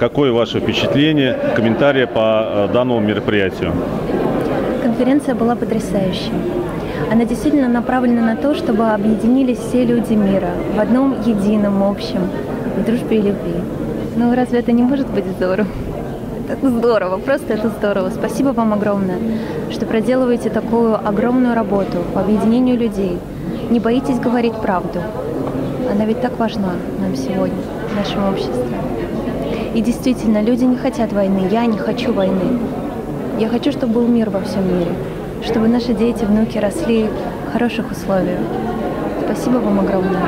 Какое ваше впечатление, комментарии по э, данному мероприятию? Конференция была потрясающей. Она действительно направлена на то, чтобы объединились все люди мира в одном едином общем, в дружбе и любви. Ну разве это не может быть здорово? Это здорово, просто это здорово. Спасибо вам огромное, что проделываете такую огромную работу по объединению людей. Не боитесь говорить правду. Она ведь так важна нам сегодня, в нашем обществе. И действительно, люди не хотят войны. Я не хочу войны. Я хочу, чтобы был мир во всем мире. Чтобы наши дети, внуки росли в хороших условиях. Спасибо вам огромное.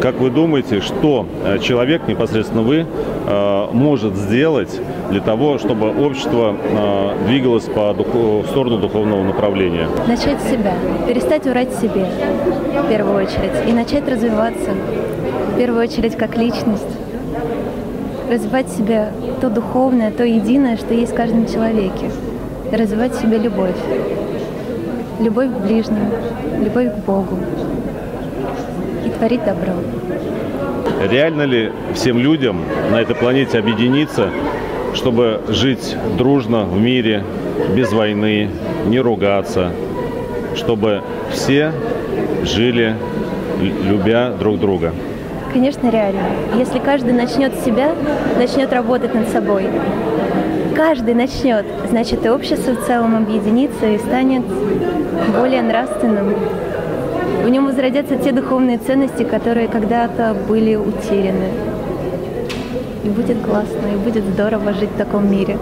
Как вы думаете, что э, человек, непосредственно вы, э, может сделать для того, чтобы общество э, двигалось по в сторону духовного направления? Начать с себя, перестать врать себе в первую очередь и начать развиваться в первую очередь как личность, развивать в себе то духовное, то единое, что есть в каждом человеке, развивать в себе любовь, любовь к ближним, любовь к Богу и творить добро. Реально ли всем людям на этой планете объединиться, чтобы жить дружно в мире, без войны, не ругаться, чтобы все жили, любя друг друга? Конечно, реально. Если каждый начнет с себя, начнет работать над собой, каждый начнет, значит и общество в целом объединится и станет более нравственным. В нем возродятся те духовные ценности, которые когда-то были утеряны. И будет классно, и будет здорово жить в таком мире.